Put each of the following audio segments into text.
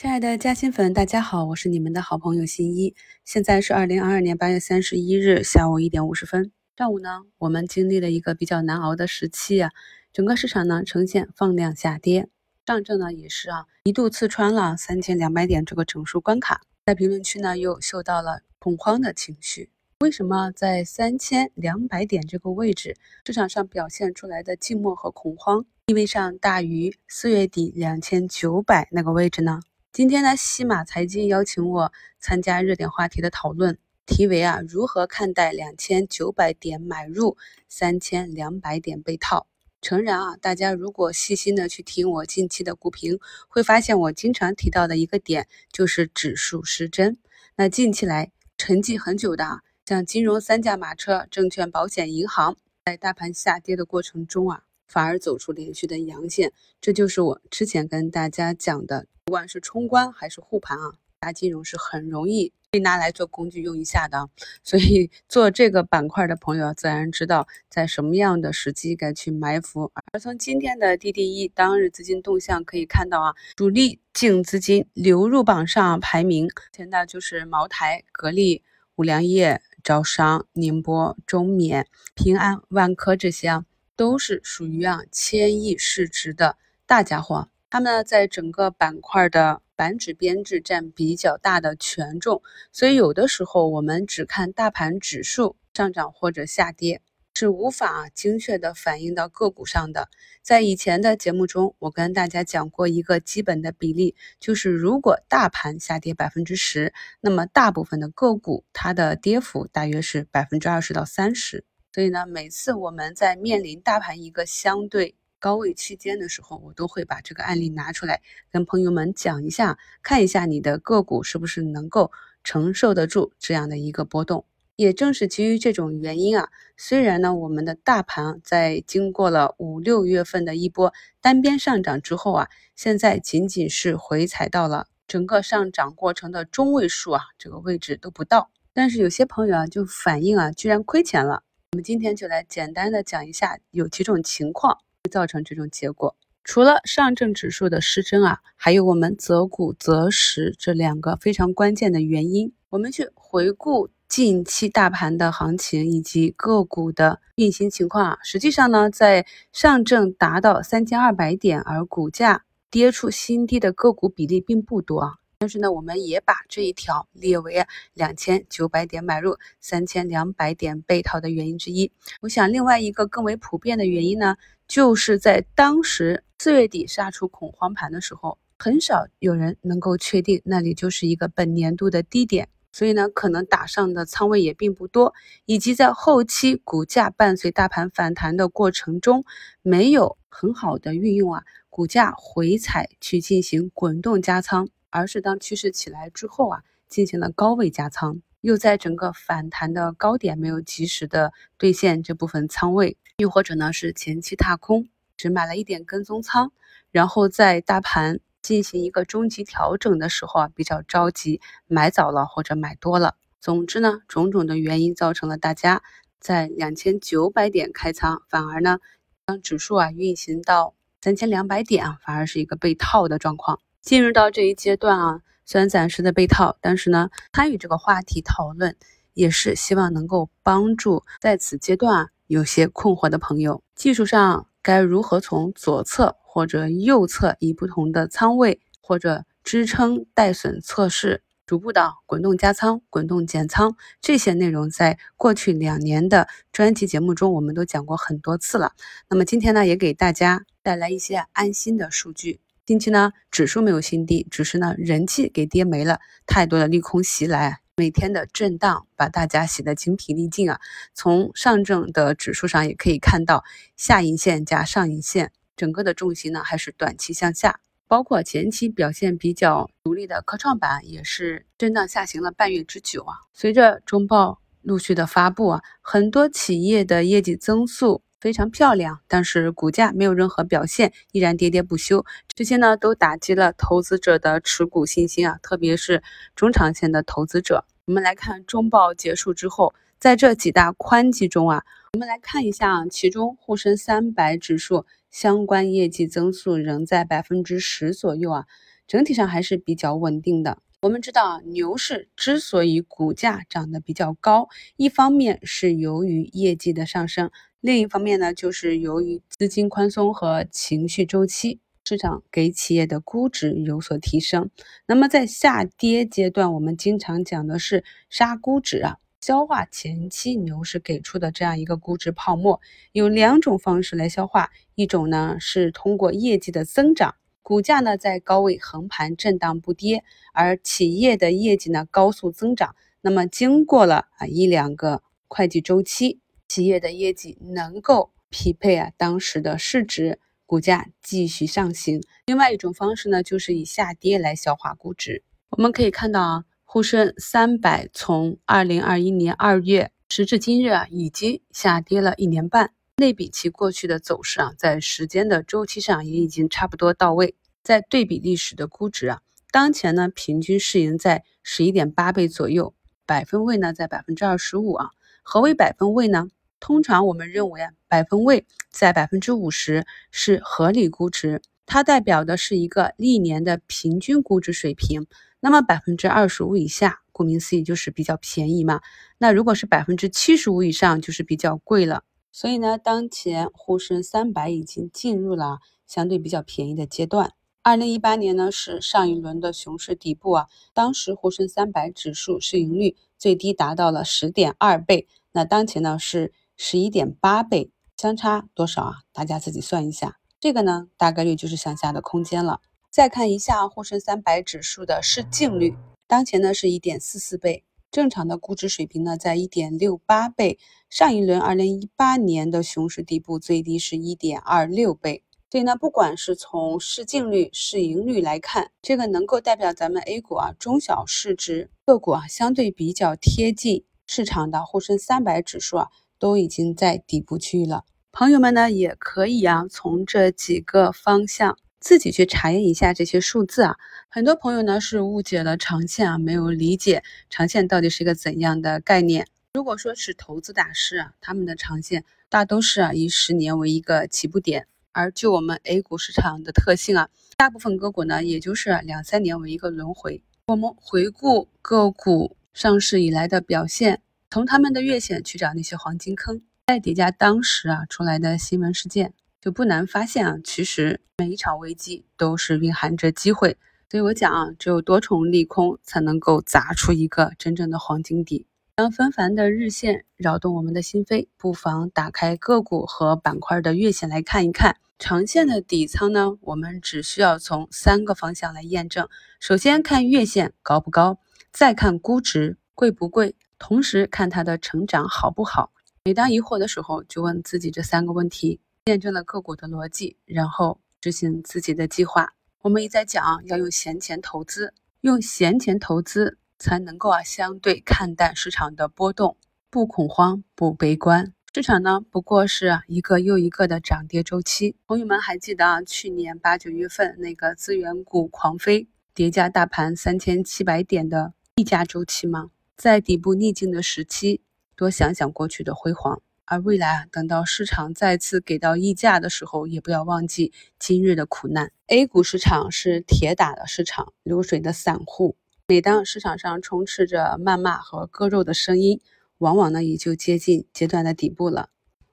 亲爱的嘉兴粉，大家好，我是你们的好朋友新一。现在是二零二二年八月三十一日下午一点五十分。上午呢，我们经历了一个比较难熬的时期啊，整个市场呢呈现放量下跌，上证呢也是啊一度刺穿了三千两百点这个整数关卡，在评论区呢又嗅到了恐慌的情绪。为什么在三千两百点这个位置，市场上表现出来的静默和恐慌，意味上大于四月底两千九百那个位置呢？今天呢，西马财经邀请我参加热点话题的讨论，题为啊，如何看待两千九百点买入，三千两百点被套？诚然啊，大家如果细心的去听我近期的股评，会发现我经常提到的一个点就是指数失真。那近期来沉寂很久的啊，像金融三驾马车、证券、保险、银行，在大盘下跌的过程中啊。反而走出连续的阳线，这就是我之前跟大家讲的，不管是冲关还是护盘啊，大金融是很容易被拿来做工具用一下的。所以做这个板块的朋友自然知道在什么样的时机该去埋伏。而从今天的 DDE 当日资金动向可以看到啊，主力净资金流入榜上排名前的就是茅台、格力、五粮液、招商、宁波、中缅、平安、万科这些啊。都是属于啊千亿市值的大家伙，他们呢在整个板块的板指编制占比较大的权重，所以有的时候我们只看大盘指数上涨或者下跌，是无法精确的反映到个股上的。在以前的节目中，我跟大家讲过一个基本的比例，就是如果大盘下跌百分之十，那么大部分的个股它的跌幅大约是百分之二十到三十。所以呢，每次我们在面临大盘一个相对高位区间的时候，我都会把这个案例拿出来跟朋友们讲一下，看一下你的个股是不是能够承受得住这样的一个波动。也正是基于这种原因啊，虽然呢我们的大盘在经过了五六月份的一波单边上涨之后啊，现在仅仅是回踩到了整个上涨过程的中位数啊，这个位置都不到。但是有些朋友啊就反映啊，居然亏钱了。我们今天就来简单的讲一下，有几种情况会造成这种结果。除了上证指数的失真啊，还有我们择股择时这两个非常关键的原因。我们去回顾近期大盘的行情以及个股的运行情况啊，实际上呢，在上证达到三千二百点而股价跌出新低的个股比例并不多啊。但是呢，我们也把这一条列为两千九百点买入、三千两百点被套的原因之一。我想，另外一个更为普遍的原因呢，就是在当时四月底杀出恐慌盘的时候，很少有人能够确定那里就是一个本年度的低点，所以呢，可能打上的仓位也并不多，以及在后期股价伴随大盘反弹的过程中，没有很好的运用啊股价回踩去进行滚动加仓。而是当趋势起来之后啊，进行了高位加仓，又在整个反弹的高点没有及时的兑现这部分仓位，又或者呢是前期踏空，只买了一点跟踪仓，然后在大盘进行一个中级调整的时候啊，比较着急买早了或者买多了。总之呢，种种的原因造成了大家在两千九百点开仓，反而呢，当指数啊运行到三千两百点啊，反而是一个被套的状况。进入到这一阶段啊，虽然暂时的被套，但是呢，参与这个话题讨论，也是希望能够帮助在此阶段啊有些困惑的朋友，技术上该如何从左侧或者右侧以不同的仓位或者支撑带损测试，逐步的滚动加仓、滚动减仓，这些内容在过去两年的专题节目中我们都讲过很多次了。那么今天呢，也给大家带来一些安心的数据。近期呢，指数没有新低，只是呢人气给跌没了，太多的利空袭来，每天的震荡把大家洗得精疲力尽啊。从上证的指数上也可以看到，下影线加上影线，整个的重心呢还是短期向下，包括前期表现比较独立的科创板也是震荡下行了半月之久啊。随着中报陆续的发布啊，很多企业的业绩增速。非常漂亮，但是股价没有任何表现，依然跌跌不休。这些呢，都打击了投资者的持股信心啊，特别是中长线的投资者。我们来看中报结束之后，在这几大宽基中啊，我们来看一下啊，其中沪深三百指数相关业绩增速仍在百分之十左右啊，整体上还是比较稳定的。我们知道啊，牛市之所以股价涨得比较高，一方面是由于业绩的上升，另一方面呢，就是由于资金宽松和情绪周期，市场给企业的估值有所提升。那么在下跌阶段，我们经常讲的是杀估值啊，消化前期牛市给出的这样一个估值泡沫，有两种方式来消化，一种呢是通过业绩的增长。股价呢在高位横盘震荡不跌，而企业的业绩呢高速增长。那么经过了啊一两个会计周期，企业的业绩能够匹配啊当时的市值，股价继续上行。另外一种方式呢，就是以下跌来消化估值。我们可以看到啊，沪深三百从二零二一年二月时至今日啊，已经下跌了一年半。类比其过去的走势啊，在时间的周期上也已经差不多到位。再对比历史的估值啊，当前呢平均市盈在十一点八倍左右，百分位呢在百分之二十五啊。何为百分位呢？通常我们认为啊，百分位在百分之五十是合理估值，它代表的是一个历年的平均估值水平。那么百分之二十五以下，顾名思义就是比较便宜嘛。那如果是百分之七十五以上，就是比较贵了。所以呢，当前沪深三百已经进入了相对比较便宜的阶段。二零一八年呢是上一轮的熊市底部啊，当时沪深三百指数市盈率最低达到了十点二倍，那当前呢是十一点八倍，相差多少啊？大家自己算一下，这个呢大概率就是向下的空间了。再看一下沪深三百指数的市净率，当前呢是一点四四倍。正常的估值水平呢，在一点六八倍。上一轮二零一八年的熊市底部最低是一点二六倍。所以呢，不管是从市净率、市盈率来看，这个能够代表咱们 A 股啊中小市值个股啊相对比较贴近市场的沪深三百指数啊，都已经在底部区域了。朋友们呢，也可以啊从这几个方向。自己去查验一下这些数字啊，很多朋友呢是误解了长线啊，没有理解长线到底是一个怎样的概念。如果说是投资大师啊，他们的长线大都是啊以十年为一个起步点，而就我们 A 股市场的特性啊，大部分个股呢也就是两三年为一个轮回。我们回顾个股上市以来的表现，从他们的月线去找那些黄金坑，再叠加当时啊出来的新闻事件。就不难发现啊，其实每一场危机都是蕴含着机会，所以我讲啊，只有多重利空才能够砸出一个真正的黄金底。当纷繁的日线扰动我们的心扉，不妨打开个股和板块的月线来看一看。长线的底仓呢，我们只需要从三个方向来验证：首先看月线高不高，再看估值贵不贵，同时看它的成长好不好。每当疑惑的时候，就问自己这三个问题。验证了个股的逻辑，然后执行自己的计划。我们一再讲要用闲钱投资，用闲钱投资才能够啊相对看淡市场的波动，不恐慌，不悲观。市场呢不过是一个又一个的涨跌周期。朋友们还记得啊去年八九月份那个资源股狂飞，叠加大盘三千七百点的溢价周期吗？在底部逆境的时期，多想想过去的辉煌。而未来啊，等到市场再次给到溢价的时候，也不要忘记今日的苦难。A 股市场是铁打的市场，流水的散户。每当市场上充斥着谩骂和割肉的声音，往往呢也就接近阶段的底部了。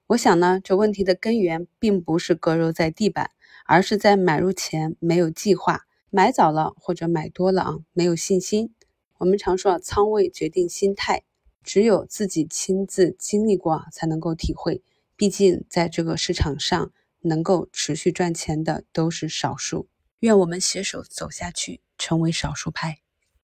我想呢，这问题的根源并不是割肉在地板，而是在买入前没有计划，买早了或者买多了啊，没有信心。我们常说啊，仓位决定心态。只有自己亲自经历过，才能够体会。毕竟，在这个市场上，能够持续赚钱的都是少数。愿我们携手走下去，成为少数派。